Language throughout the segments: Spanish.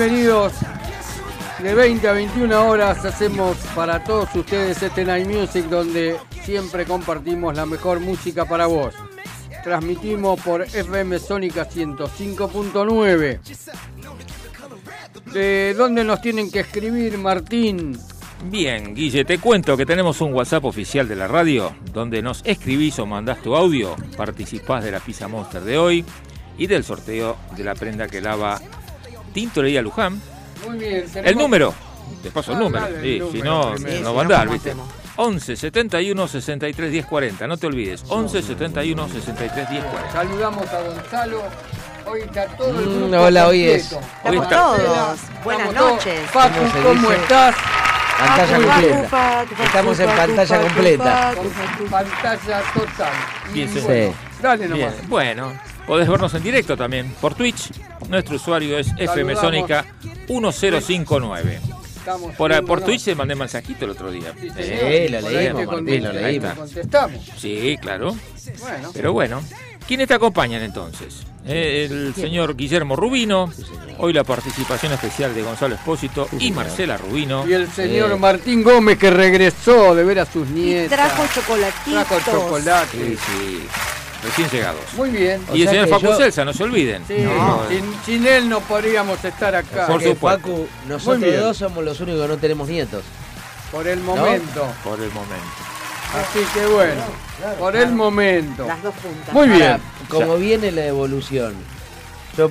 Bienvenidos. De 20 a 21 horas hacemos para todos ustedes este Night Music donde siempre compartimos la mejor música para vos. Transmitimos por FM Sónica 105.9. ¿De dónde nos tienen que escribir, Martín? Bien, Guille, te cuento que tenemos un WhatsApp oficial de la radio donde nos escribís o mandás tu audio, participás de la Pizza Monster de hoy y del sorteo de la prenda que lava Tintorería Luján. Muy bien. El número, te paso el Ah, número, dale, el sí, número si no, primero. no va a andar, ¿viste? 11 71 63 10 40, no te olvides, 11 71 63 10 40. Saludamos a Gonzalo. Hoy está todo el Mm, grupo hola, hoy es-. Hoy está- todos. Buenas Estamos noches. Facu, ¿Cómo estás? Pantalla completa. Estamos en pantalla completa. Pantalla total. Bien, sí. Dale nomás. Bien, bueno, podés vernos en directo también por Twitch. Nuestro usuario es FM Saludamos. Sónica 1059. Estamos Por, viendo, por ¿no? Twitch te mandé mensajito el otro día. Sí, Eh, lo leímos, Martín, lo leímos. contestamos. Sí, claro. Bueno, Pero bueno, ¿quiénes te acompañan entonces? Eh, el señor Guillermo Rubino, hoy la participación especial de Gonzalo Espósito y Marcela Rubino. y el señor Eh. Martín Gómez que regresó de ver a sus Y nietas. trajo chocolatitos. Trajo chocolate. Sí, sí, recién llegados. Muy bien. O Y el sea señor Facu yo- Celsa, no se olviden. Sí, No, sin, sin él no podríamos estar acá. Por Porque, supuesto. Facu, nosotros dos somos los únicos que no tenemos nietos. Por el momento. Por el momento. Así que bueno, por el momento. Las dos puntas. Muy bien. Ahora, como viene la evolución. Yo,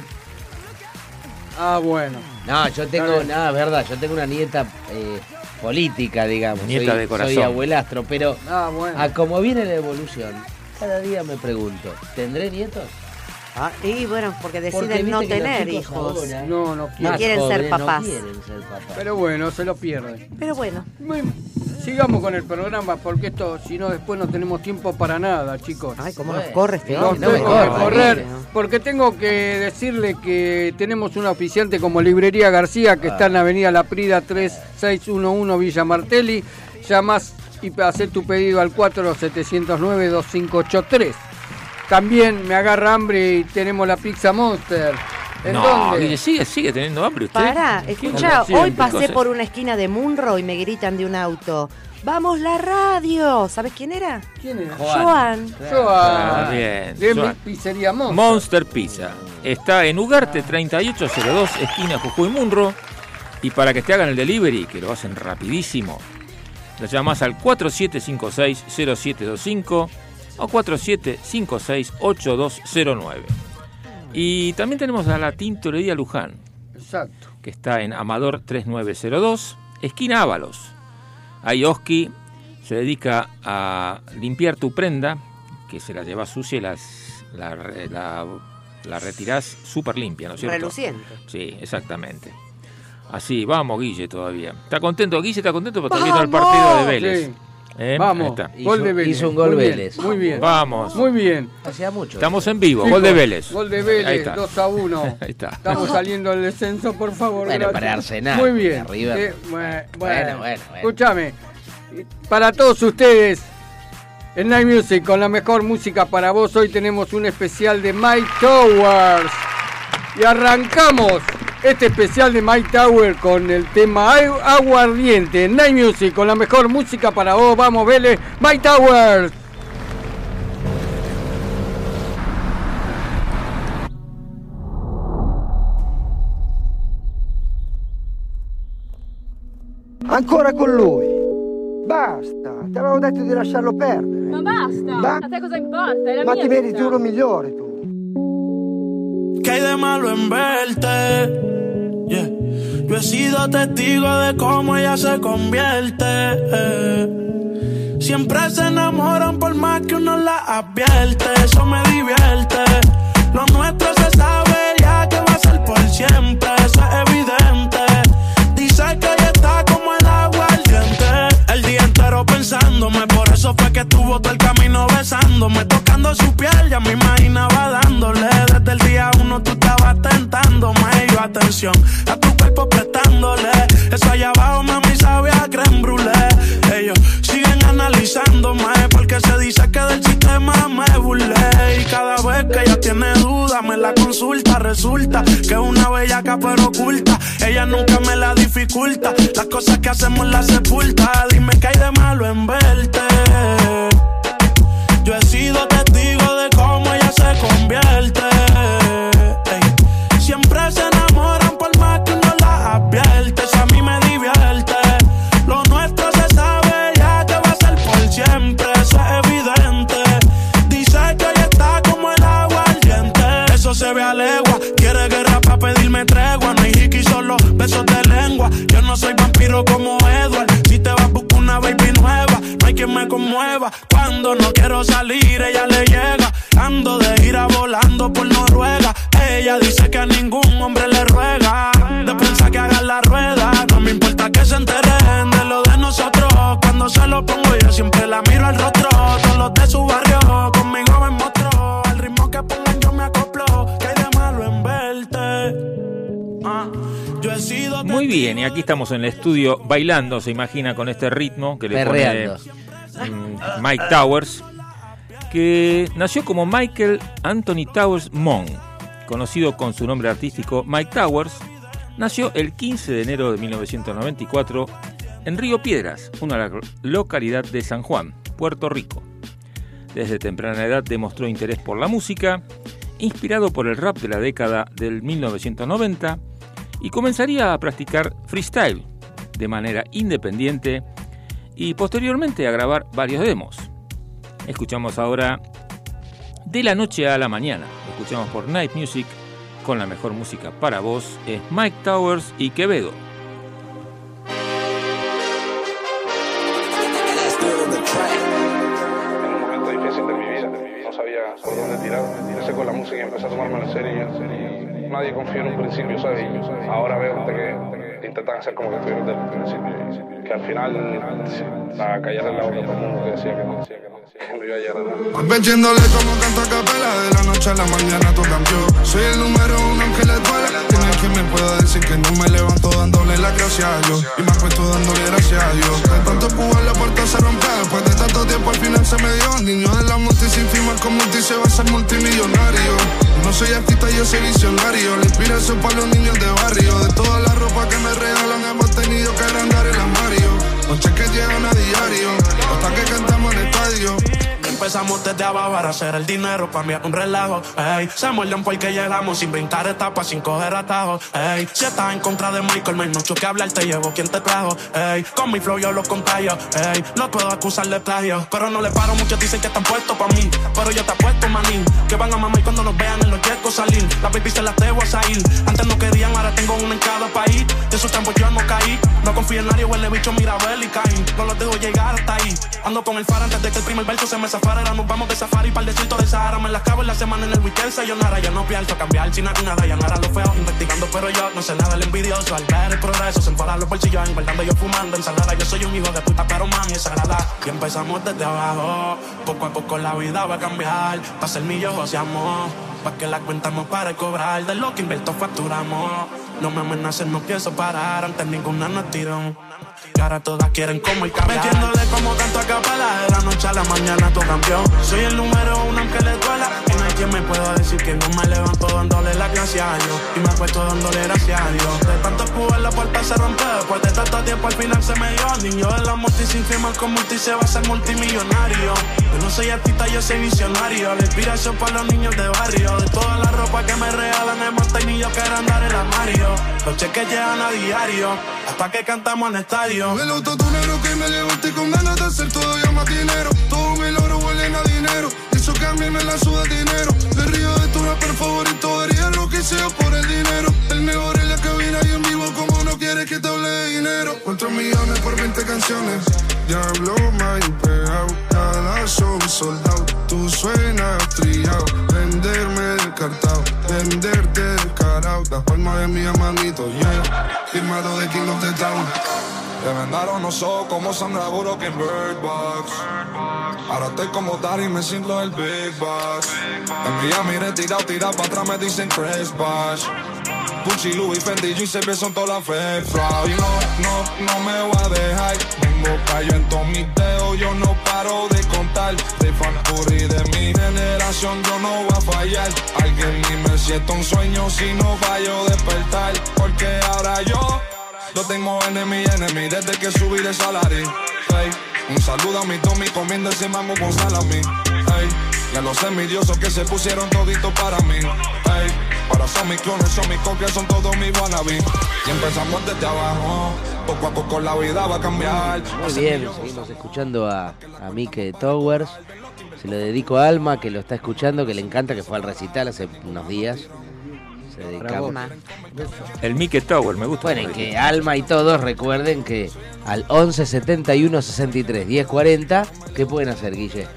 Ah, bueno. no, yo tengo, nada, verdad, yo tengo una nieta eh, política, digamos. Nieta soy, de corazón. Soy abuelastro, pero Ah, bueno. a como viene la evolución, cada día me pregunto, ¿tendré nietos? Ah, y bueno, porque deciden Porque no tener hijos. ahora, No, no quieren ser jóvenes, no papás. quieren ser papás. Pero bueno, se lo pierden. Pero bueno, sigamos con el programa porque esto, si no, después no tenemos tiempo para nada, chicos. ay, cómo nos corre este no, hombre. no me tengo corra, que corre, correr ¿no? porque tengo que decirle que tenemos un auspiciante como Librería García que está en la avenida La Prida 3611 Villa Martelli. Llamás y hacer tu pedido al 4709-2583. También me agarra hambre y tenemos la Pizza Monster. ¿En no, dónde? Sigue, sigue teniendo hambre usted. Pará, ¿Qué escuchá, siempre, hoy pasé por una esquina de Munro y me gritan de un auto. ¡Vamos la radio! ¿Sabes quién era? ¿Quién es? Juan. Joan. Joan. Ah, bien, De pizzería Monster. Monster Pizza. Está en Ugarte 3802, esquina Jujuy Munro. Y para que te hagan el delivery, que lo hacen rapidísimo, lo llamas al 4756-0725 o 4756-8209. Y también tenemos a la Tintorería Luján, Exacto. que está en Amador 3902, esquina Ábalos. Ahí Oski se dedica a limpiar tu prenda, que se la llevas sucia y las, la, la, la retirás súper limpia, ¿no es cierto? Reluciente. Sí, exactamente. Así, vamos Guille todavía. ¿Está contento? Guille está contento porque está viendo el partido de Vélez. Sí. ¿Eh? Vamos. Ahí está. Hizo- Gol de Vélez. hizo un gol Muy bien, Vélez. Muy bien. Vamos. Muy bien. Hacía mucho. Estamos en vivo, gol de Vélez. Gol de Ahí Vélez, está. 2 a 1. Ahí está. Estamos saliendo del descenso, por favor. Bueno, gracias. para Arsenal, Muy bien. River. Eh, bueno, Bueno, bueno, bueno. Escúchame. Para todos ustedes, en Night Music, con la mejor música para vos, hoy tenemos un especial de Mike Towers. Y arrancamos este especial de Mike Tower con el tema Agu- Aguardiente. Night Music, con la mejor música para vos. Vamos, Vélez. Mike Towers. Ancora con lui. Basta, ti avevo detto di lasciarlo perdere. Ma basta! Ma- A te cosa importa? È la Ma mia ti meriti uno migliore tu. ¿Qué hay de malo en verte? Yeah. Yo he sido testigo de cómo ella se convierte. Siempre se enamoran por más que uno la advierte. Eso me divierte. Lo nuestro se sabe ya que va a ser por siempre. Eso es evidente. Dice que ella está como el agua al. El día entero pensándome. Por eso fue que estuvo todo el camino besándome. Tocando su piel, ya me imaginaba dándole. Desde el día tú estabas tentándome. Y yo atención a tu cuerpo prestándole. Eso allá abajo, mami, sabe a creme brûlée. Ellos siguen analizándome. Porque se dice que del sistema me burlé. Y cada vez que ella tiene duda, me la consulta. Resulta que es una bellaca pero oculta. Ella nunca me la dificulta. Las cosas que hacemos las sepulta. Dime que hay de malo en verte. Yo he sido testigo de cómo ella se convierte. No soy vampiro como Edward. Si te vas, busca una baby nueva. No hay quien me conmueva. Cuando no quiero salir, ella le llega. Ando de gira volando por Noruega. Ella dice que a ningún hombre le ruega. De pensar que haga la rueda. No me importa que se enteren de lo de nosotros. Cuando se lo pongo, yo siempre la miro al rostro. Todos los de su barrio conmigo me mostró. Al ritmo que pongan, bien, y aquí estamos en el estudio bailando, se imagina, con este ritmo que le Perreando. pone mm, Mike Towers, que nació como Michael Anthony Towers Monk, conocido con su nombre artístico Mike Towers, nació el 15 de enero de 1994 en Río Piedras, una lo- localidad de San Juan, Puerto Rico. Desde temprana edad demostró interés por la música, inspirado por el rap de la década del 1990, y comenzaría a practicar freestyle de manera independiente y posteriormente a grabar varios demos. Escuchamos ahora De la noche a la mañana. Escuchamos por Night Music con la mejor música para vos es Mike Towers y Quevedo. Confió en un principio, ¿sabes? Ahora veo de que intentan hacer como que estuvieron desde el principio. Que al final la callar en la boca todo el mundo que decía que no, decía que no, que no iba a llegar a nada. Metiéndole como canto a capela De la noche a la mañana todo cambió Soy el número uno aunque le duela Quien me pueda decir que no me levanto dándole la gracia a Dios. Y me acuesto dándole gracias a Dios. De tanto empujar la puerta se rompió Después de tanto tiempo al final se me dio. Niño de la multi sin firmar con multi se va a ser multimillonario. No soy artista yo soy visionario. La inspiración para los niños de barrio. De toda la ropa que me regalan hemos tenido que agrandar el armario. Noches que llegan a diario Hasta que cantamos en estadio Empezamos desde abajo para hacer el dinero, para mí es un relajo. Ey, se muerden porque llegamos sin brincar etapas, sin coger atajos. Ey, si estás en contra de Michael, hay mucho que hablar, te llevo quien te trajo. Ey, con mi flow yo los contagio. Ey, no puedo acusar de plagio, pero no le paro. Muchos dicen que están puestos para mí, pero yo te apuesto, manín. Que van a mamar cuando nos vean en los yescos salir. La baby se las debo a salir. Antes no querían, ahora tengo una en cada país. De esos tiempos yo no caí. No confío en nadie, huele bicho, mira, y caí. No los dejo llegar hasta ahí. Ando con el faro antes de que el primer verso se me zafara. Nos vamos de safari para el desierto de Sahara. Me las cabo en la semana en el weekend. Sayonara, ya no pienso cambiar. Sin nada, ya no era lo feo. Investigando, pero yo no sé nada del envidioso. Al ver el progreso, se enforan los bolsillos. Engordando yo fumando ensalada. Yo soy un hijo de puta, pero mami es sagrada. Y empezamos desde abajo. Poco a poco la vida va a cambiar. Pa' ser millos joseamos. Pa' que la cuentamos para cobrar. De lo que invierto facturamos. No me amenacen, no pienso parar. Antes ninguna nos tiró. Y ahora todas quieren como el cabrón. Metiéndole como canto a capela. De la noche a la mañana tu campeón. Soy el número uno aunque le duela. Y no hay quien me pueda decir que no me levanto dándole la gracia a Dios. Y me acuesto dándole gracias a Dios. De tanto empujar la puerta se rompe. Después de tanto tiempo al final se me dio. Niño de la multi sin firmar con multi se va a ser multimillonario. Yo no soy artista, yo soy visionario. La inspiración para los niños de barrio. De toda la ropa que me regalan hemos tenido que agrandar el armario. Los cheques llegan a diario. Hasta que cantamos en el estadio. El autotunero que me levanté con ganas de hacer todo ya más dinero. Todos mis logros huelen a dinero. Eso que a mí me la suda dinero. Me río de tu rapper favorito. Haría lo que sea por el dinero. El mejor en la cabina y en vivo como no quiere Cuatro millones por 20 canciones. Diablo, my pegado. Cada show soldado. Tú suenas trillado. Venderme descartado. Venderte descarado. Las palmas de mi hermanito, yeah. Firmado de King of the Town. Te vendaron los ojos como Sandra Bullock en Bird Box. Ahora estoy como y me siento el Big Box. En Miami retirado, tirado para atrás me dicen Chris Bosh. Gucci, Louis, Fendi, y se son todas las fake fraud. Y no, no, no me voy a dejar. Tengo callo en todos mis dedos, yo no paro de contar. De fan Curry de mi generación, yo no voy a fallar. Alguien ni me siento un sueño si no fallo despertar. Porque ahora yo, yo tengo enemy, enemy desde que subí de salario. Un saludo a mi Tommy comiendo ese mango con salami. Hey, y a los envidiosos que se pusieron toditos para mí. Para son mis clones, son mis copias, son todos mis wannabe. Y empezamos desde abajo, poco a poco la vida va a cambiar. Muy bien, seguimos escuchando a, a Mike Towers. Se lo dedico a Alma, que lo está escuchando, que le encanta, que fue al recital hace unos días. Se dedicamos. El Mickey Tower, me gusta. Bueno, y que Alma y todos recuerden que al 11 71 63 10 40, ¿qué pueden hacer, Guille?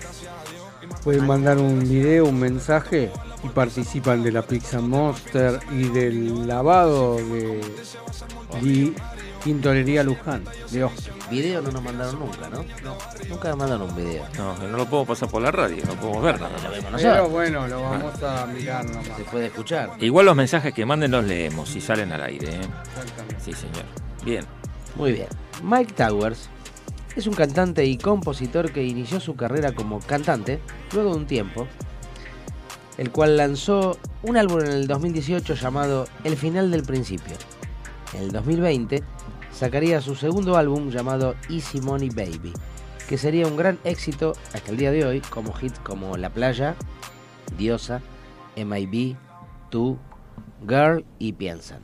Pueden mandar un video, un mensaje y participan de la Pizza Monster y del lavado de Li- Tintorería Luján de Oscar. Video no nos mandaron nunca, ¿no? Nunca nos mandaron un video. No, no lo puedo pasar por la radio, no podemos ver nada. Pero bueno, lo vamos a mirar nomás. Se puede escuchar. Igual los mensajes que manden los leemos si salen al aire. ¿eh? Sí, señor. Bien. Muy bien. Mike Towers es un cantante y compositor que inició su carrera como cantante luego de un tiempo, el cual lanzó un álbum en el 2018 llamado El final del principio. En el 2020 sacaría su segundo álbum llamado Easy Money Baby, que sería un gran éxito hasta el día de hoy como hits como La Playa, Diosa, MIB, Tú, Girl y Piensan.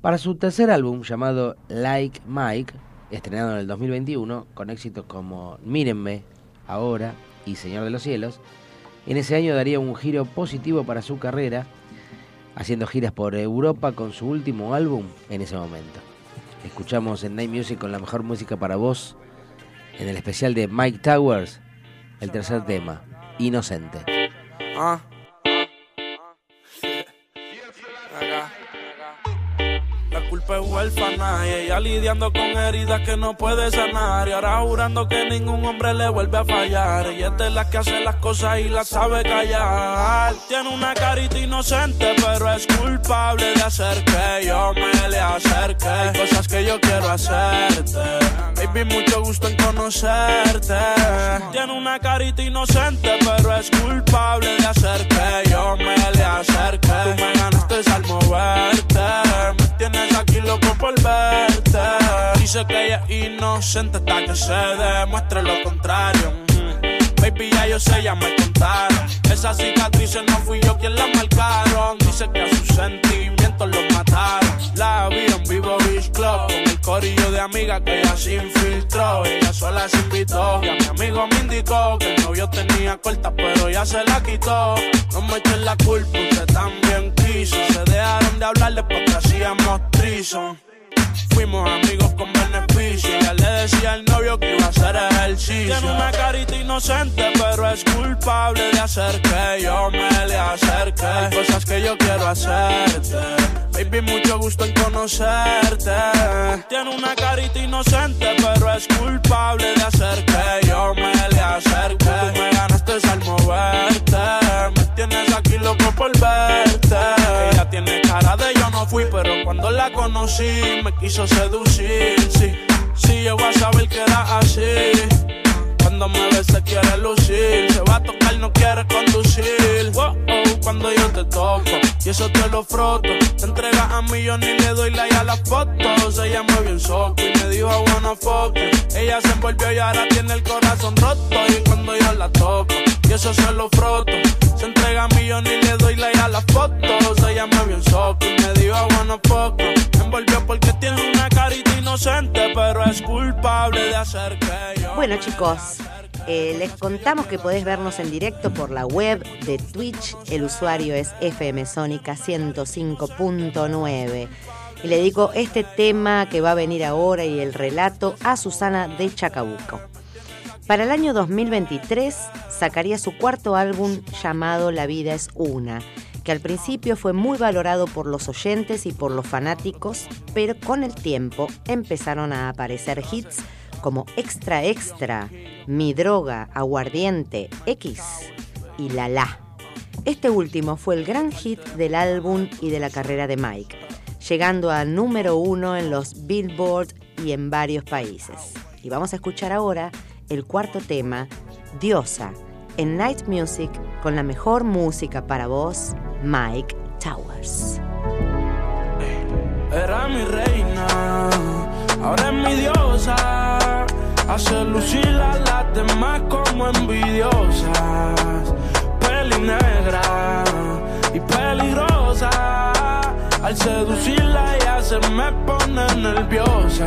Para su tercer álbum llamado Like Mike, estrenado en el 2021, con éxitos como Mírenme, Ahora y Señor de los Cielos, en ese año daría un giro positivo para su carrera, haciendo giras por Europa con su último álbum en ese momento. Escuchamos en Night Music con la mejor música para vos, en el especial de Mike Towers, el tercer tema, Inocente. Ah. La culpa es huérfana y ella lidiando con heridas que no puede sanar y ahora jurando que ningún hombre le vuelve a fallar y es de la que hace las cosas y las sabe callar. Tiene una carita inocente pero es culpable de hacer que yo me le acerque. Hay cosas que yo quiero hacerte baby mucho gusto en conocerte. Tiene una carita inocente pero es culpable de hacer que yo me le acerque. Tú me ganaste al moverte tienes aquí loco por verte. Dice que ella es inocente hasta que se demuestre lo contrario. Mm. Baby, ya yo sé, ya me Esas cicatrices no fui yo quien las marcaron. Dice que a sus sentimientos los mataron. La vi en vivo Beach Club con el corillo de amigas que ella se infiltró. Ella sola se invitó. Y a mi amigo me indicó que el novio tenía corta, pero ya se la quitó. No me echen la culpa, usted también quiso. Se dejaron de hablar después que hacíamos trison. Fuimos amigos con beneficio. Ya le decía al novio que iba a hacer ejercicio. Tiene una carita inocente, pero es culpable de hacer que yo me le acerque. Cosas que yo quiero hacerte. Baby, mucho gusto en conocerte. Tiene una carita inocente, pero es culpable de hacer que yo me le acerque. Tú me ganaste al moverte. Tienes aquí loco por verte. Ella tiene cara de yo no fui, pero cuando la conocí me quiso seducir. Sí, sí, yo voy a saber que era así. Cuando me ve se quiere lucir, se va a tocar, no quiere conducir. Wow, oh, cuando yo te toco y eso te lo froto, te entregas a mí, yo ni le doy like a las fotos. Ella me vio en soco y me dijo wanna fuck. Ella se envolvió y ahora tiene el corazón roto. Y cuando yo la toco y eso se lo froto, se entrega yo ni le doy like a las fotos. Ella me vio en soco y me dijo fuck you. Me envolvió porque tiene una carita inocente, pero es culpable de hacer que yo. Bueno chicos, eh, les contamos que podés vernos en directo por la web de Twitch. El usuario es FM Sónica 105.9. Y le dedico este tema que va a venir ahora y el relato a Susana de Chacabuco. Para el año 2023 sacaría su cuarto álbum llamado La vida es una, que al principio fue muy valorado por los oyentes y por los fanáticos, pero con el tiempo empezaron a aparecer hits como Extra Extra, Mi Droga, Aguardiente, X y La La. Este último fue el gran hit del álbum y de la carrera de Mike, llegando a número uno en los Billboard y en varios países. Y vamos a escuchar ahora el cuarto tema, Diosa, en Night Music con la mejor música para vos, Mike Towers. Era mi reina, ahora es mi diosa. Hace lucir a las demás como envidiosas. Peli negra y peligrosa. Al seducirla ella se me pone nerviosa.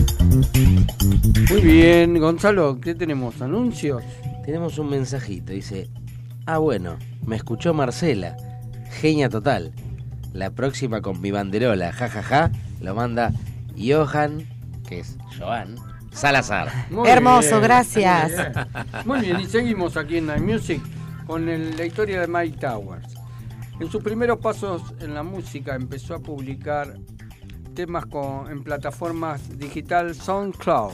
Muy bien, Gonzalo, ¿qué tenemos? ¿Anuncios? Tenemos un mensajito, dice, ah bueno, me escuchó Marcela, genia total. La próxima con mi banderola, jajaja, lo manda Johan, que es Joan, Salazar. Muy Hermoso, bien, gracias. Muy bien. Muy bien, y seguimos aquí en Night Music con el- la historia de Mike Towers. En sus primeros pasos en la música empezó a publicar temas con- en plataformas digital SoundCloud,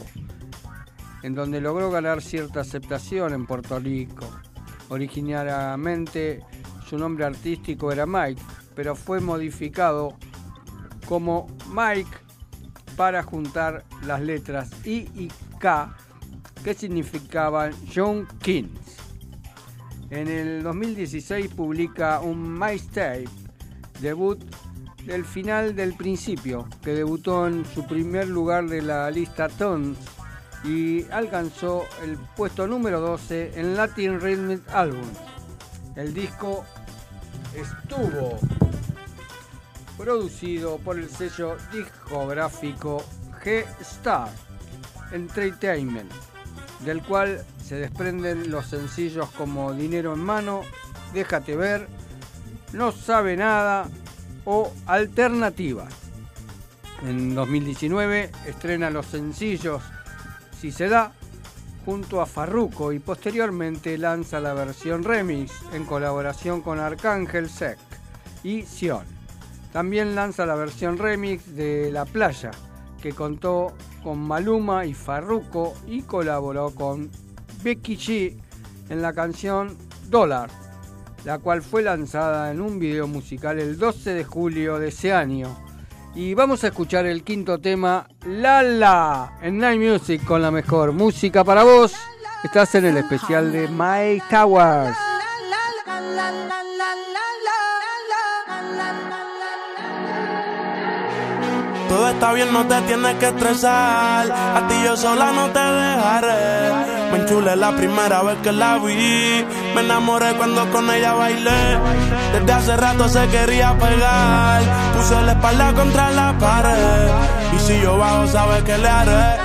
en donde logró ganar cierta aceptación en Puerto Rico. Originariamente su nombre artístico era Mike, pero fue modificado como Mike para juntar las letras I y K que significaban John Kings. En el 2016 publica un MyStape debut del final del principio, que debutó en su primer lugar de la lista Tones y alcanzó el puesto número 12 en Latin Rhythm Albums. El disco estuvo producido por el sello discográfico G-Star Entertainment, del cual se desprenden los sencillos como Dinero en mano, Déjate ver, No sabe nada o Alternativas. En 2019 estrena los sencillos Si se da junto a Farruko y posteriormente lanza la versión remix en colaboración con Arcángel Sec y Sion. También lanza la versión remix de La Playa, que contó con Maluma y Farruko y colaboró con Becky G en la canción Dollar, la cual fue lanzada en un video musical el 12 de julio de ese año. Y vamos a escuchar el quinto tema, La La, en Night Music con la mejor música para vos. Estás en el especial de Mike Towers. Todo está bien, no te tienes que estresar. A ti yo sola no te dejaré. Me enchulé la primera vez que la vi. Me enamoré cuando con ella bailé. Desde hace rato se quería pegar. Puse la espalda contra la pared. Y si yo bajo, sabes que le haré.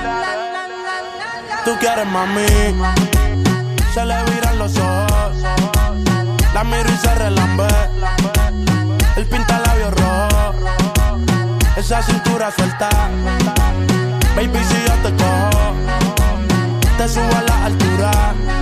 Tú quieres mami. Se le viran los ojos. La miro y se relambe. El pinta labios rojo esa cintura suelta. Baby, si yo te cojo, te subo a la altura.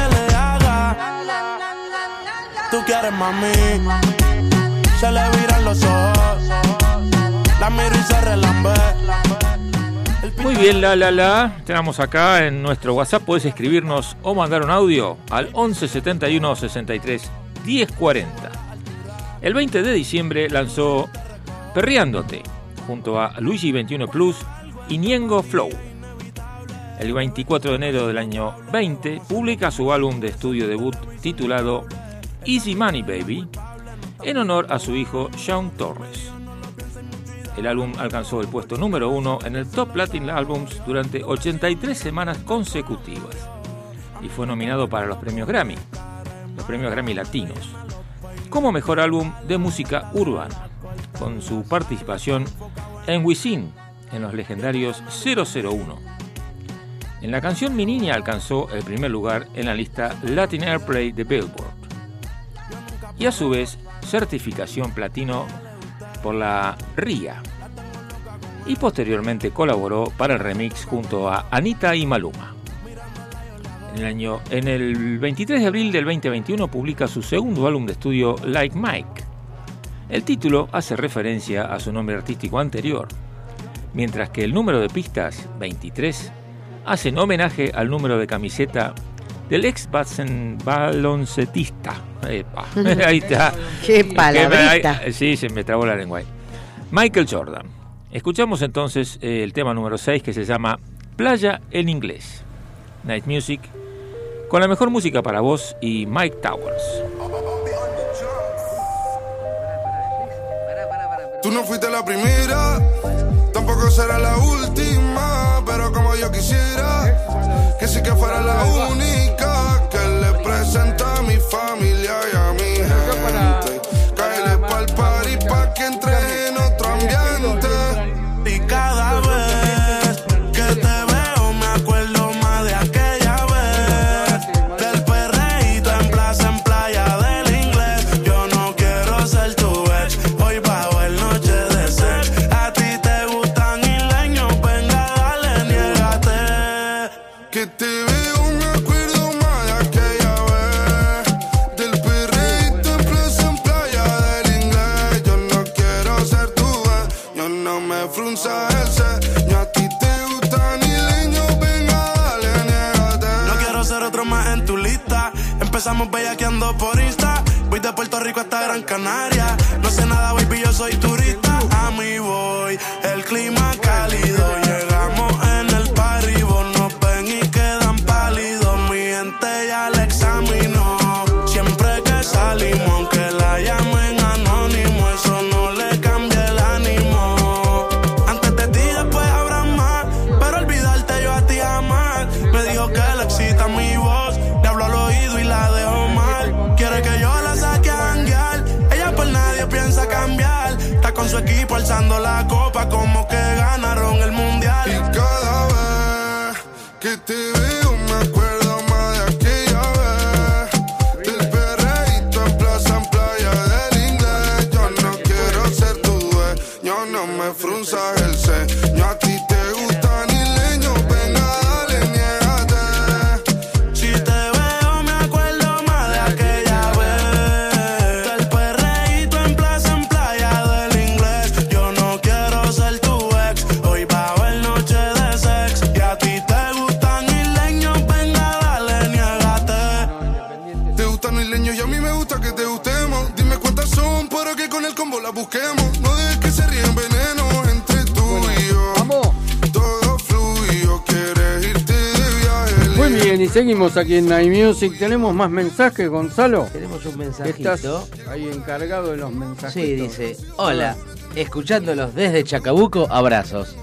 Muy bien, la la la. Tenemos acá en nuestro WhatsApp. Puedes escribirnos o mandar un audio al 11 71 63 10 40. El 20 de diciembre lanzó Perreándote junto a Luigi 21 Plus y Niengo Flow. El 24 de enero del año 20 publica su álbum de estudio debut titulado Easy Money Baby en honor a su hijo Sean Torres. El álbum alcanzó el puesto número uno en el Top Latin Albums durante 83 semanas consecutivas y fue nominado para los premios Grammy, los premios Grammy Latinos, como mejor álbum de música urbana, con su participación en Wisin en los legendarios 001. En la canción Mi Niña alcanzó el primer lugar en la lista Latin Airplay de Billboard y a su vez certificación platino por la RIA y posteriormente colaboró para el remix junto a Anita y Maluma. En el, año, en el 23 de abril del 2021 publica su segundo álbum de estudio Like Mike. El título hace referencia a su nombre artístico anterior, mientras que el número de pistas, 23, hace en homenaje al número de camiseta del ex basen- baloncetista. Epa, ahí está. Qué palabrita. sí, se me trabó la lengua ahí. Michael Jordan. Escuchamos entonces eh, el tema número 6 que se llama Playa en inglés. Night Music. Con la mejor música para vos y Mike Towers. Tú no fuiste la primera, tampoco será la última, pero como yo quisiera, que sí que fuera la única le presenta a mi familia seguimos aquí en iMusic. ¿Tenemos más mensajes, Gonzalo? Tenemos un mensajito. Estás ahí encargado de los mensajes. Sí, dice, hola, escuchándolos desde Chacabuco, abrazos.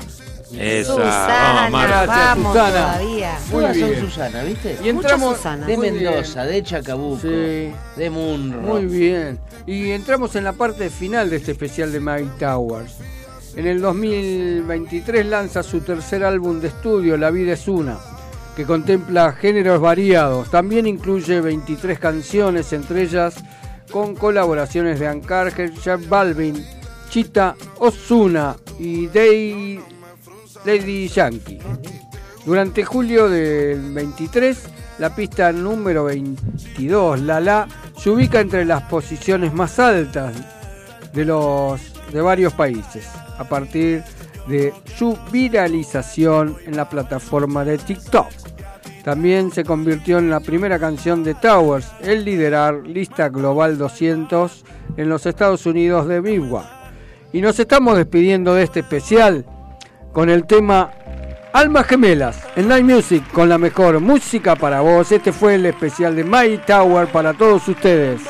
Esa, Susana, vamos, gracias, Susana. todavía. Muy bien. Susana, ¿viste? Y entramos Susana. de Mendoza, de Chacabuco, sí. de Munro. Muy bien. Y entramos en la parte final de este especial de Mike Towers. En el 2023 lanza su tercer álbum de estudio, La vida es una que contempla géneros variados. También incluye 23 canciones, entre ellas con colaboraciones de Ancarger, Jeff Balvin, Chita Osuna y Day, Lady Yankee. Durante julio del 23, la pista número 22, La La, se ubica entre las posiciones más altas de, los, de varios países. A partir de de su viralización en la plataforma de TikTok. También se convirtió en la primera canción de Towers en liderar lista global 200 en los Estados Unidos de Billboard. Y nos estamos despidiendo de este especial con el tema Almas Gemelas en Night Music con la mejor música para vos. Este fue el especial de My Tower para todos ustedes.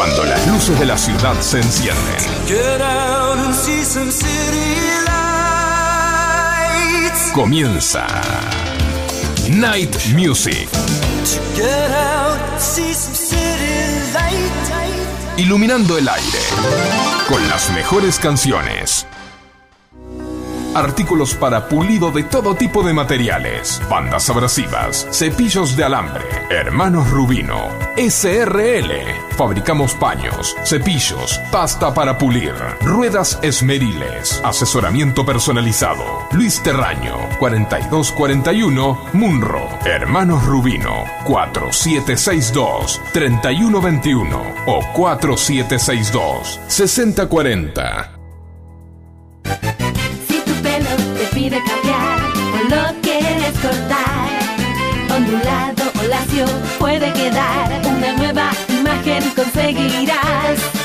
Cuando las luces de la ciudad se encienden. Comienza Night Music. Iluminando el aire. Con las mejores canciones. Artículos para pulido de todo tipo de materiales. Bandas abrasivas. Cepillos de alambre. Hermanos Rubino. SRL. Fabricamos paños, cepillos, pasta para pulir, ruedas esmeriles, asesoramiento personalizado. Luis Terraño, 4241, Munro. Hermanos Rubino, 4762-3121 o 4762-6040.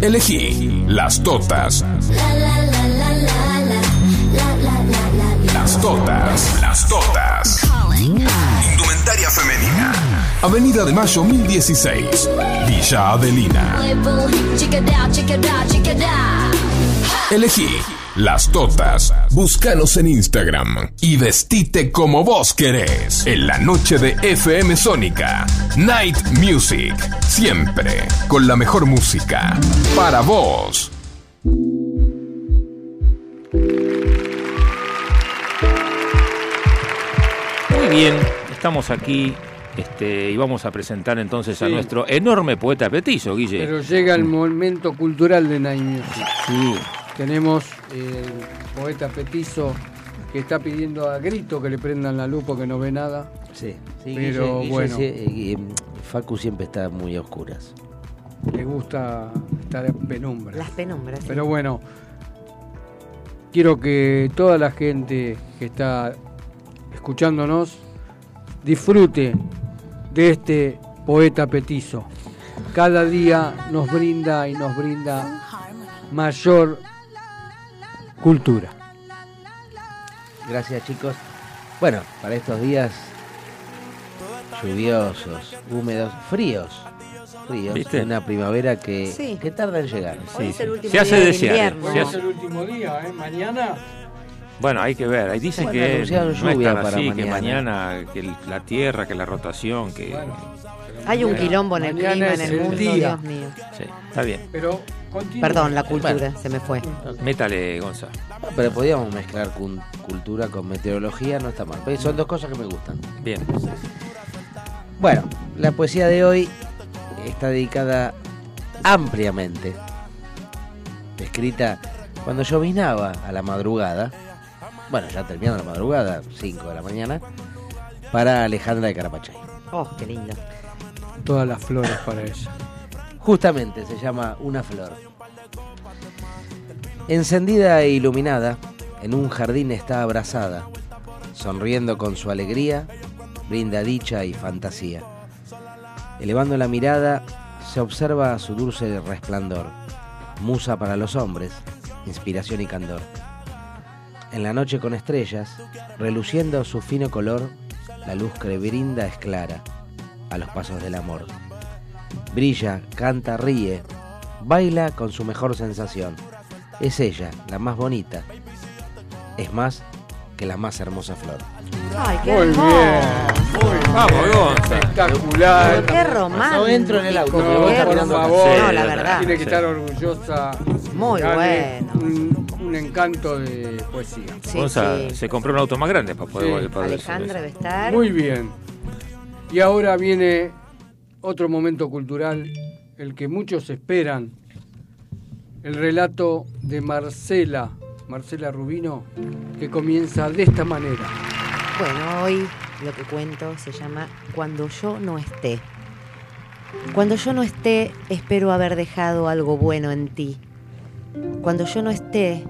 Elegí las totas. Las totas, las totas. Indumentaria femenina. Avenida de Mayo 1016, Villa Adelina. Elegí las totas. Búscanos en Instagram y vestite como vos querés. En la noche de FM Sónica. Night Music. Siempre con la mejor música. Para vos. Muy bien, estamos aquí este, y vamos a presentar entonces a nuestro enorme poeta petizo, Guille. Pero llega el momento cultural de Night Music. Sí. Tenemos el poeta petizo que está pidiendo a grito que le prendan la luz porque no ve nada. Sí, sí, Pero Guille- Guille bueno, sí, eh, eh, Facu siempre está muy a oscuras. le gusta estar en penumbra. Las penumbras. sí. Pero bueno, quiero que toda la gente que está escuchándonos disfrute de este poeta petizo. Cada día nos brinda y nos brinda mayor cultura. Gracias chicos. Bueno, para estos días lluviosos, húmedos, fríos. Fríos. ¿Viste? Una primavera que, Sí. que tarda en llegar. Hoy es el último Se hace desear, invierno. se hace- el último día, ¿eh? Mañana. Bueno, hay que ver. Ahí dicen Bueno, que no es tan mañana. que la tierra, que la rotación, que... Hay un quilombo en el Mañana clima, en el el mundo, día. Dios mío. Sí, está bien. Pero continúa. Perdón, la cultura, se me fue. Métale, Gonza. Pero podíamos mezclar cultura con meteorología, no está mal. Pero Son dos cosas que me gustan. Bien. Bueno, la poesía de hoy está dedicada ampliamente, escrita cuando llovinaba a la madrugada, bueno, ya terminando la madrugada, 5 de la mañana, para Alejandra de Carapachay. Oh, qué lindo. Todas las flores para ella. Justamente se llama Una flor. Encendida e iluminada, en un jardín está abrazada, sonriendo con su alegría, brinda dicha y fantasía. Elevando la mirada, se observa su dulce resplandor, musa para los hombres, inspiración y candor. En la noche con estrellas, reluciendo su fino color, la luz que brinda es clara, a los pasos del amor. Brilla, canta, ríe, baila con su mejor sensación. Es ella, la más bonita. Es más, que la más hermosa flor. Ay, qué Muy hermoso. bien. Vamos, Gonza. Espectacular. Qué romántico. No entro en el auto, No, pero por favor. No, la verdad. Tiene que Sí. estar orgullosa. Muy Dale bueno. Un, un encanto de poesía. Sí, Gonza sí. se compró un auto más grande para poder, para poder Alejandra debe estar. Muy bien. Y ahora viene otro momento cultural, el que muchos esperan. El relato de Marcela, Marcela Rubino, que comienza de esta manera. Bueno, hoy lo que cuento se llama Cuando yo no esté. Cuando yo no esté, espero haber dejado algo bueno en ti. Cuando yo no esté,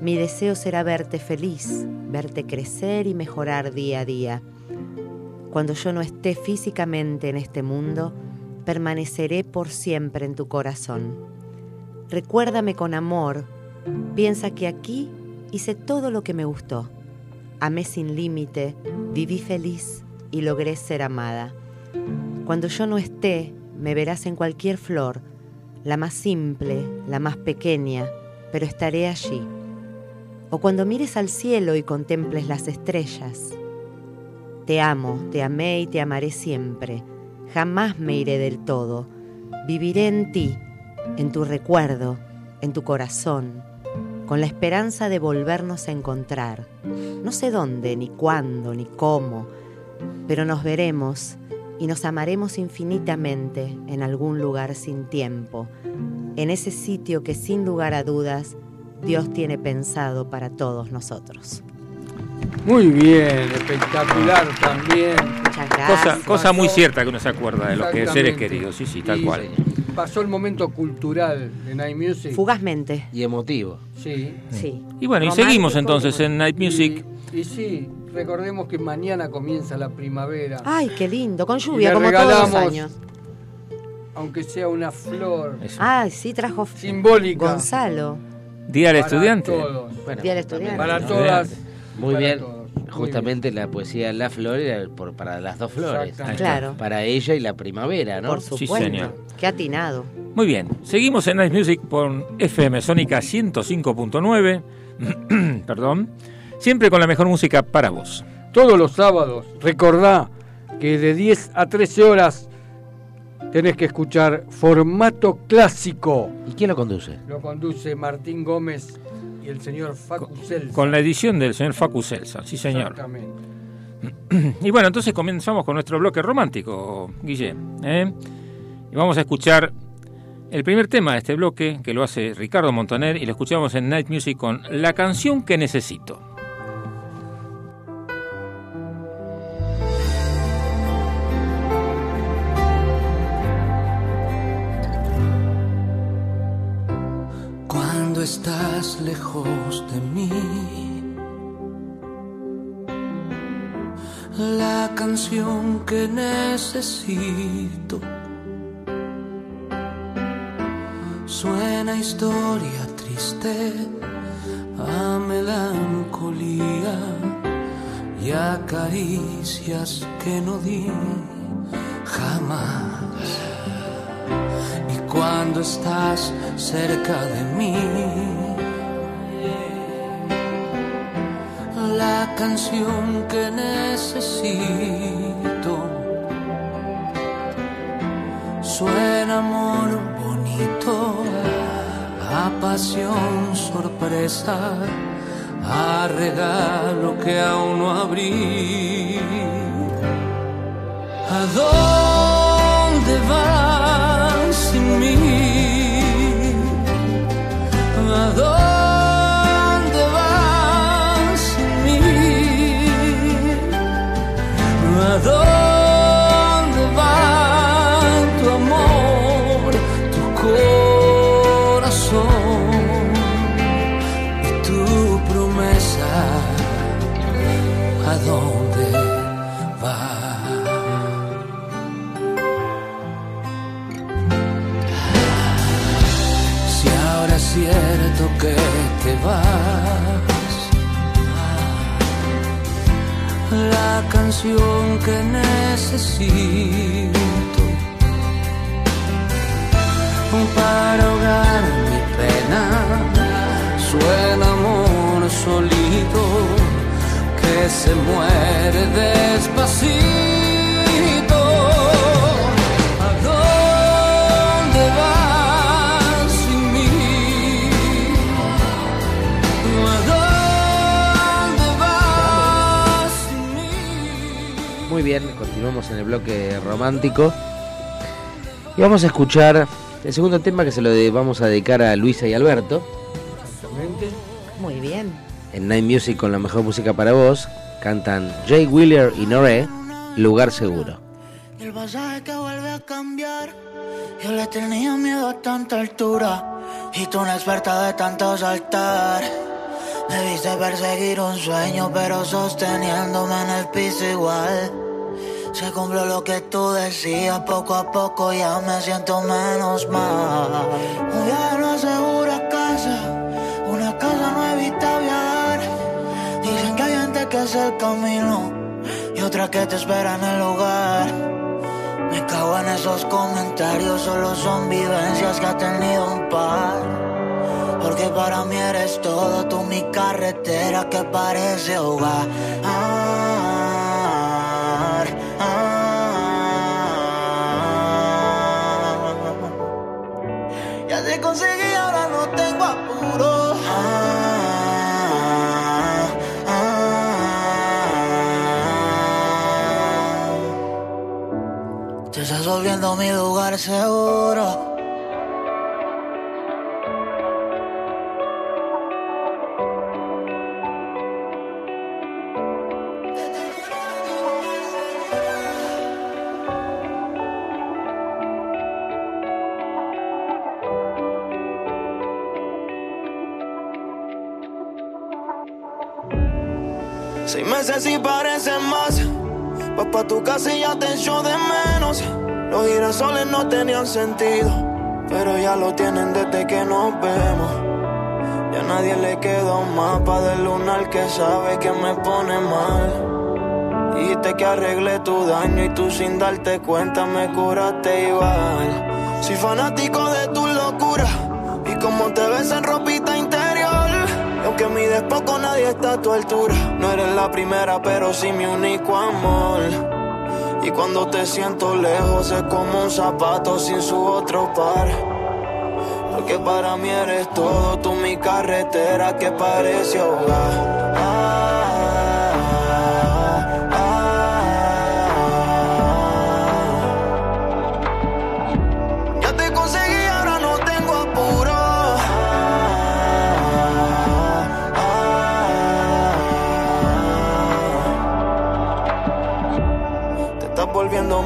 mi deseo será verte feliz, verte crecer y mejorar día a día. Cuando yo no esté físicamente en este mundo, permaneceré por siempre en tu corazón. Recuérdame con amor, piensa que aquí hice todo lo que me gustó. Amé sin límite, viví feliz y logré ser amada. Cuando yo no esté, me verás en cualquier flor, la más simple, la más pequeña, pero estaré allí. O cuando mires al cielo y contemples las estrellas. Te amo, te amé y te amaré siempre. Jamás me iré del todo. Viviré en ti, en tu recuerdo, en tu corazón, con la esperanza de volvernos a encontrar. No sé dónde, ni cuándo, ni cómo, pero nos veremos y nos amaremos infinitamente en algún lugar sin tiempo, en ese sitio que sin lugar a dudas Dios tiene pensado para todos nosotros. Muy bien, espectacular también. Muchas Cosa, gracias. cosa muy cierta que uno se acuerda de los que seres queridos, sí, sí, tal Y cual. Pasó el momento cultural de Night Music. Fugazmente. Y emotivo. Sí. Sí. Y bueno, y seguimos entonces en Night Music. Y, y sí, recordemos que mañana comienza la primavera. Ay, qué lindo, con lluvia como todos los regalamos, años. Aunque sea una flor Ay, sí, trajo simbólica. Gonzalo. Día del para estudiante. todos. Bueno, Día del estudiante. Para todas. Muy bien. todos. Muy Justamente la poesía La Flor era por, para las dos flores. Claro. Para ella y la primavera, ¿no? Por Sí, supuesto. señor. Qué atinado. Muy bien, seguimos en Night Music por FM Sónica 105.9. Perdón. Siempre con la mejor música para vos. Todos los sábados, recordá que de 10 a 13 horas tenés que escuchar formato clásico. ¿Y quién lo conduce? Lo conduce Martín Gómez y el señor Facu Celsa. Con la edición del señor Facu Celsa, sí señor. Exactamente. Y bueno, entonces comenzamos con nuestro bloque romántico, Guille. ¿eh? Y vamos a escuchar el primer tema de este bloque, que lo hace Ricardo Montaner, y lo escuchamos en Night Music con La canción que necesito. Estás lejos de mí, la canción que necesito suena historia triste a melancolía y a caricias que no di jamás. Y cuando estás cerca de mí, la canción que necesito suena amor bonito, a pasión sorpresa, a regalo que aún no abrí. ¿A canción que necesito para ahogar mi pena suena amor solito que se muere despacito. Muy bien, continuamos en el bloque romántico. Y vamos a escuchar el segundo tema que se lo de- vamos a dedicar a Luisa y Alberto. Muy bien. En Night Music con la mejor música para vos. Cantan Jay Wheeler y Noré, Lugar Seguro. El pasaje que vuelve a cambiar. Yo le tenía miedo a tanta altura. Y tú una experta de tanto saltar. Me viste perseguir un sueño, pero sosteniéndome en el piso igual. Se cumplió lo que tú decías, poco a poco ya me siento menos mal. Un viaje no asegura casa, una casa no evita viajar. Dicen que hay gente que hace el camino y otra que te espera en el lugar. Me cago en esos comentarios, solo son vivencias que ha tenido un par. Porque para mí eres todo, tú mi carretera que parece hogar. Ya conseguí, ahora no tengo apuro. Te estás volviendo mi lugar seguro. Seis meses y parecen más. Vas pa' tu casa y ya te echo de menos. Los girasoles no tenían sentido, pero ya lo tienen desde que nos vemos. Ya nadie le quedó un mapa del lunar que sabe que me pone mal. Dijiste que arreglé tu daño y tú sin darte cuenta me curaste igual. Soy fanático de tu locura y como te ves en ropita interior. Y aunque mides poco, está a tu altura. No eres la primera, pero sí mi único amor. Y cuando te siento lejos es como un zapato sin su otro par. Porque para mí eres todo, tú mi carretera que parece hogar. Ya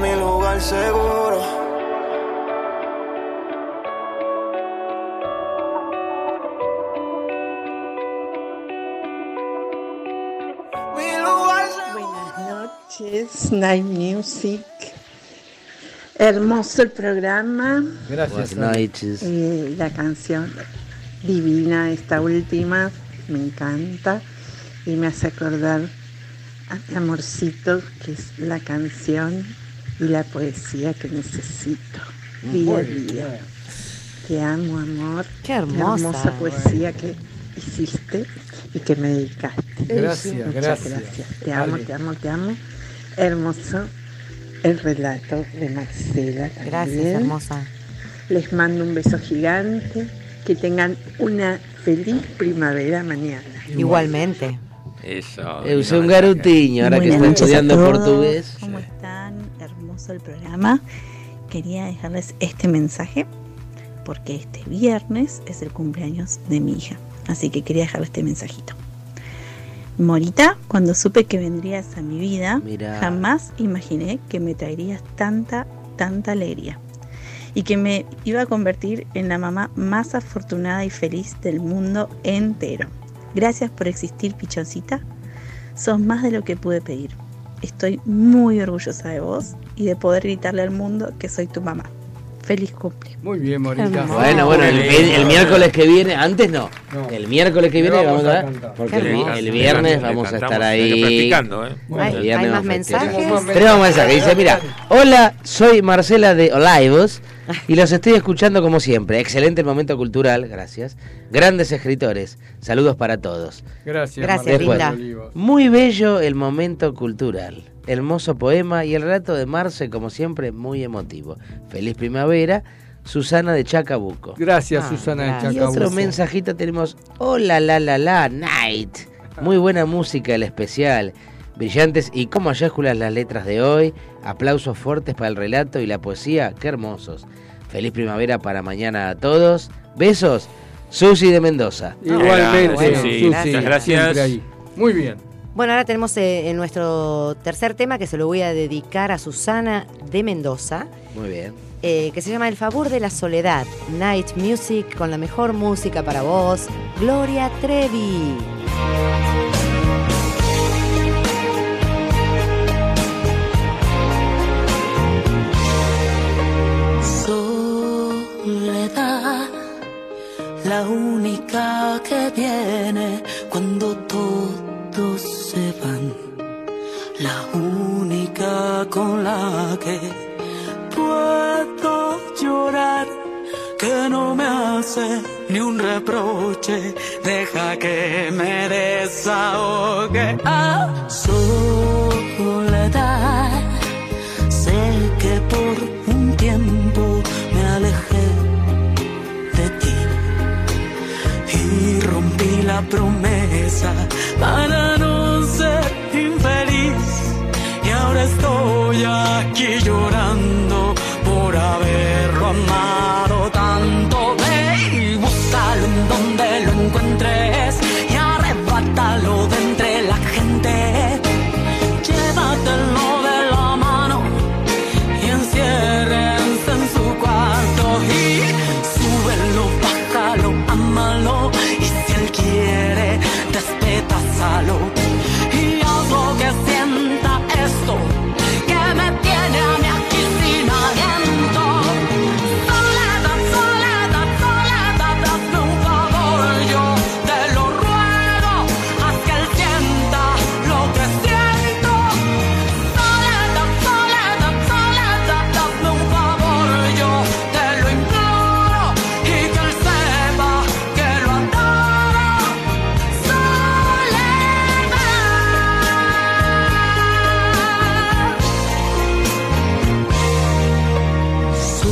mi lugar seguro. Mi lugar Buenas noches, Night Music. Hermoso el programa. Buenas noches. Eh, la canción divina, esta última, me encanta y me hace acordar a mi amorcito, que es la canción y la poesía que necesito día a día. Te amo, amor. Qué hermosa. hermosa poesía que hiciste y que me dedicaste. Gracias, Muchas gracias. gracias. Te amo, te amo, te amo. Hermoso el relato de Marcela. También. Gracias, hermosa. Les mando un beso gigante. Que tengan una feliz primavera mañana. Igualmente. Eso. Eh, usé un garutiño ahora que está estudiando portugués. ¿Cómo están? Hermoso el programa. Quería dejarles este mensaje porque este viernes es el cumpleaños de mi hija. Así que quería dejarles este mensajito. Morita, cuando supe que vendrías a mi vida, Mirá. jamás imaginé que me traerías tanta, tanta alegría. Y que me iba a convertir en la mamá más afortunada y feliz del mundo entero. Gracias por existir, pichoncita. Sos más de lo que pude pedir. Estoy muy orgullosa de vos y de poder gritarle al mundo que soy tu mamá. Feliz cumple. Muy bien, Morita. Bueno, bueno, el, el- el miércoles que viene, antes no. No. El miércoles que viene vamos vamos a a porque el, viernes Le vamos a estar ahí. practicando, ¿eh? ¿Hay- más vamos a festejar. mensajes? Tenemos mensaje, dice, mira, hola, soy Marcela de Olivos y los estoy escuchando como siempre. Excelente el momento cultural, gracias. Grandes escritores, saludos para todos. Gracias, Gracias, Después, linda. Muy bello el momento cultural. Hermoso poema y el relato de Marce, como siempre, muy emotivo. Feliz primavera, Susana de Chacabuco. Gracias, Ah, Susana gracias. de Y otro Chacabuco. mensajito tenemos, hola la la la, night. Muy buena música, el especial. Brillantes y como mayúsculas las letras de hoy. Aplausos fuertes para el relato y la poesía, qué hermosos. Feliz primavera para mañana a todos. Besos, Susi de Mendoza. Igualmente, Bueno, Susi, gracias. ahí. Muy bien. Bueno, ahora tenemos eh, en nuestro tercer tema que se lo voy a dedicar a Susana de Mendoza, Muy bien. eh, que se llama El favor de la soledad, Night Music con la mejor música para vos, Gloria Trevi. Soledad, la única que viene que puedo llorar, que no me hace ni un reproche, deja que me desahogue. Ah, soledad, sé que por un tiempo me alejé de ti y rompí la promesa para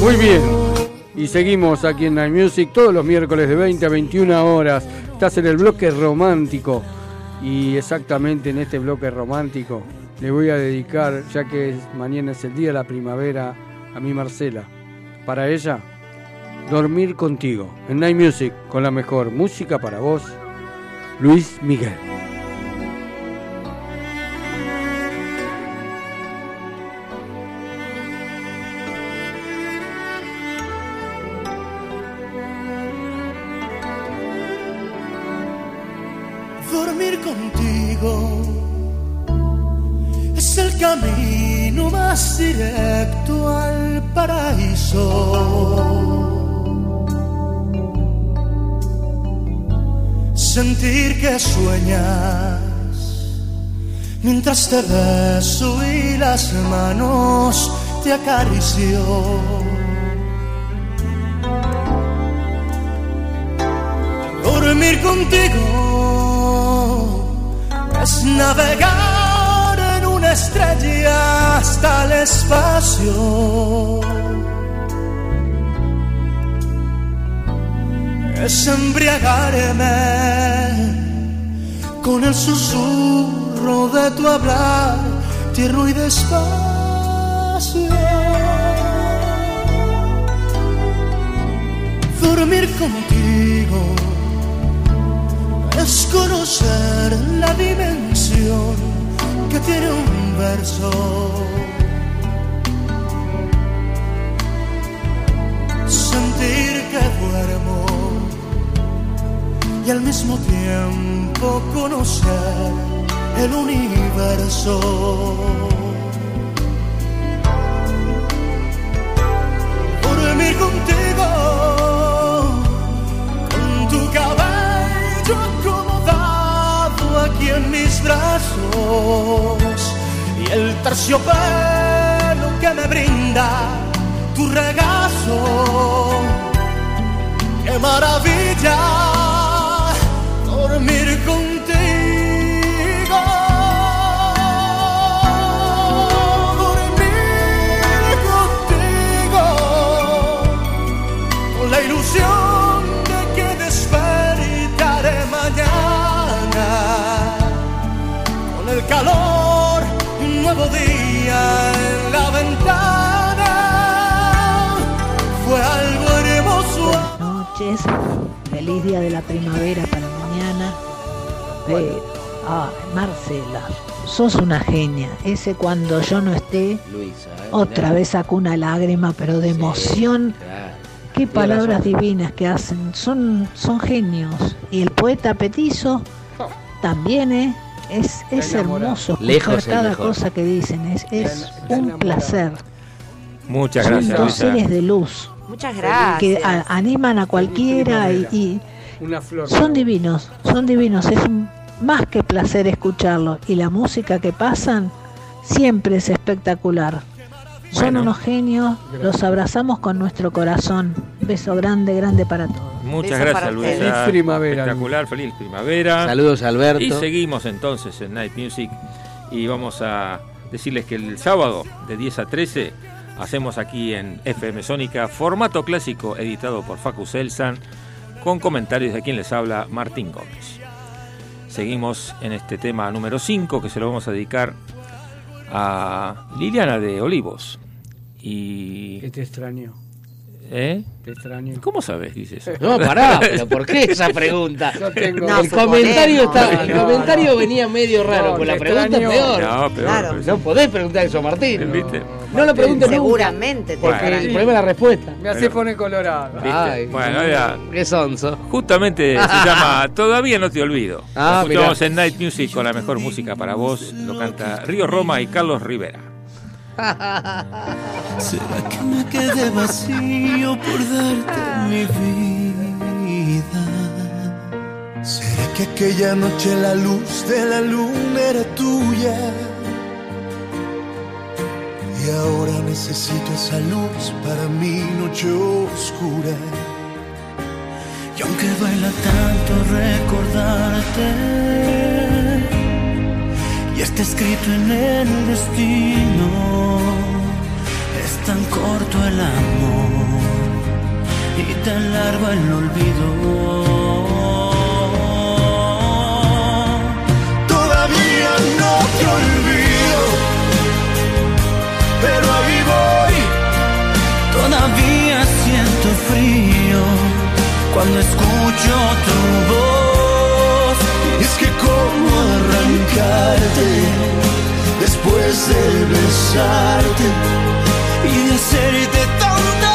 Muy bien. Y seguimos aquí en Night Music todos los miércoles de 20 a 21 horas. Estás en el bloque romántico. Y exactamente en este bloque romántico le voy a dedicar, ya que mañana es el día de la primavera, a mi Marcela. Para ella, dormir contigo. En Night Music, con la mejor música para vos, Luis Miguel. Sentir que sueñas mientras te beso y las manos te acaricio. Dormir contigo es navegar en una estrella hasta el espacio. Es embriagarme con el susurro de tu hablar, tierno y despacio. Dormir contigo es conocer la dimensión que tiene un verso. Mismo tiempo conocer el universo. Dormir contigo, con tu cabello acomodado aquí en mis brazos y el terciopelo que me brinda tu regazo. ¡Qué maravilla noches, feliz día de la primavera para mañana. Pero, ay, Marcela, sos una genia. Ese cuando yo no esté, Luisa. ¿eh? otra vez sacó una lágrima, pero de emoción. Claro. Qué palabras razón. divinas que hacen. Son, son genios. Y el poeta Petizo también, ¿eh? Es, es hermoso escuchar Lejos cada mejor. cosa que dicen. Es, es un placer. Muchas Son gracias, dos Luisa. seres de luz Muchas que gracias. a- animan a cualquiera y, primavera. y Una flor. son divinos, son divinos, es un más que placer escucharlos y la música que pasan siempre es espectacular. Son Bueno. unos genios, los abrazamos con nuestro corazón. Beso grande, grande para todos. Muchas Beso gracias. Luisa. Feliz primavera, Espectacular, feliz primavera. Saludos, Alberto. Y seguimos entonces en Night Music y vamos a decirles que el sábado de 10 a 13 hacemos aquí en FM Sónica formato clásico editado por Facu Selsan con comentarios de quien les habla Martín Gómez. Seguimos en este tema número 5 que se lo vamos a dedicar a Liliana de Olivos. Y... Que te extraño. ¿Eh? Te extraño. ¿Cómo sabes? Dices eso? No, pará, pero ¿por qué esa pregunta? No tengo. No, el comentario, está, el comentario no. venía medio raro, No, con la te pregunta extraño. peor. No, peor. Claro. pues. No podés preguntar eso, Martín. ¿Viste? No lo preguntes nunca. Seguramente te Porque Bueno. el problema es la respuesta. Me hace poner colorado. ¿Viste? Ay, Bueno, era- qué sonso. Justamente se llama Todavía no te olvido. Ah, escuchamos en Night Music con la mejor música para vos. Lo canta Río Roma y Carlos Rivera. ¿Será que me quedé vacío por darte mi vida? ¿Será que aquella noche la luz de la luna era tuya? Y ahora necesito esa luz para mi noche oscura. Y aunque baila tanto recordarte, y está escrito en el destino, es tan corto el amor y tan largo el olvido. Todavía no te olvido, pero ahí voy. Todavía siento frío cuando escucho tu voz. Es que cómo arrancarte después de besarte y de hacerte tantas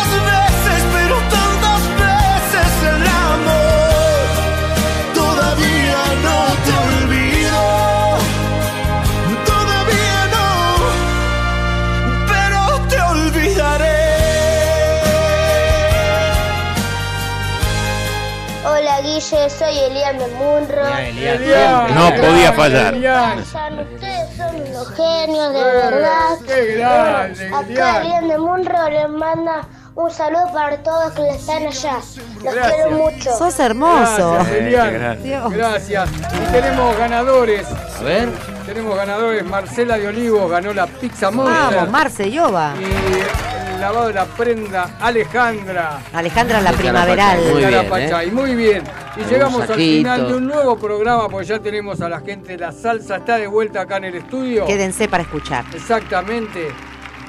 Soy Elian de Munro. Elian. No podía fallar. Ustedes son unos genios, de verdad. qué grande, Acá Elian. De Munro les manda un saludo para todos que están allá. Los Gracias. quiero mucho. Sos hermoso. Gracias, Elian. Dios. Gracias. Y tenemos ganadores. A ver. Tenemos ganadores. Marcela de Olivos ganó la pizza Monster. Vamos, Marce Yoba. Y el lavado de la prenda Alejandra. Alejandra la primaveral. Muy bien, Carapachay. Muy bien. Y Un llegamos al final de un nuevo programa, pues ya tenemos a la gente de la salsa. Está de vuelta acá en el estudio. Quédense para escuchar. Exactamente.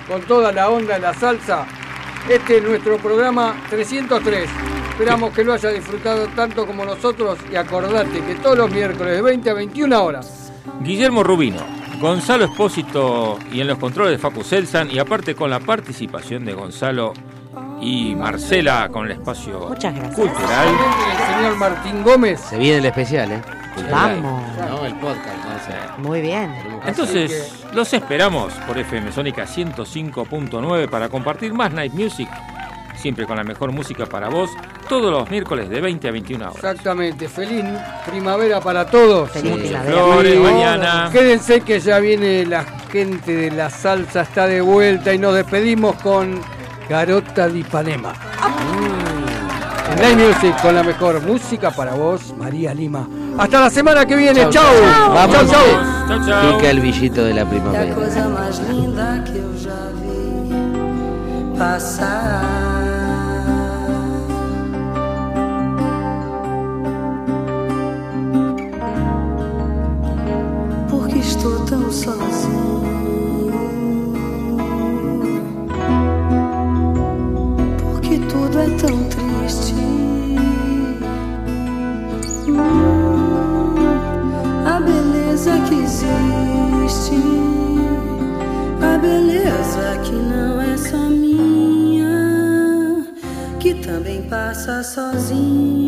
Con toda la onda de la salsa. Este es nuestro programa 303. Esperamos que lo haya disfrutado tanto como nosotros y acordate que todos los miércoles de 20 a 21 horas. Guillermo Rubino, Gonzalo Espósito y en los controles de Facu Selsan y aparte con la participación de Gonzalo y Marcela con el espacio Muchas gracias. cultural. El señor Martín Gómez. Se viene el especial, ¿eh? Vamos. No, el podcast. ¿no? Muy bien. Entonces, los esperamos por FM Sónica 105.9 para compartir más Night Music siempre con la mejor música para vos, todos los miércoles de 20 a 21 horas. Exactamente, feliz primavera para todos. Feliz Muchas primavera. flores Sí. mañana. Quédense que ya viene la gente de la salsa, está de vuelta y nos despedimos con Garota de Ipanema. En Live Music con la mejor música para vos, María Lima. Hasta la semana que viene, chau. Vamos. Chau, chau. Pica el billito de la primavera. coisa mais linda que eu já vi passar. Tão sozinho. Porque tudo é tão triste. A beleza que existe. A beleza que não é só minha, que também passa sozinha.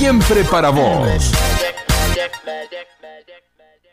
Siempre para vos.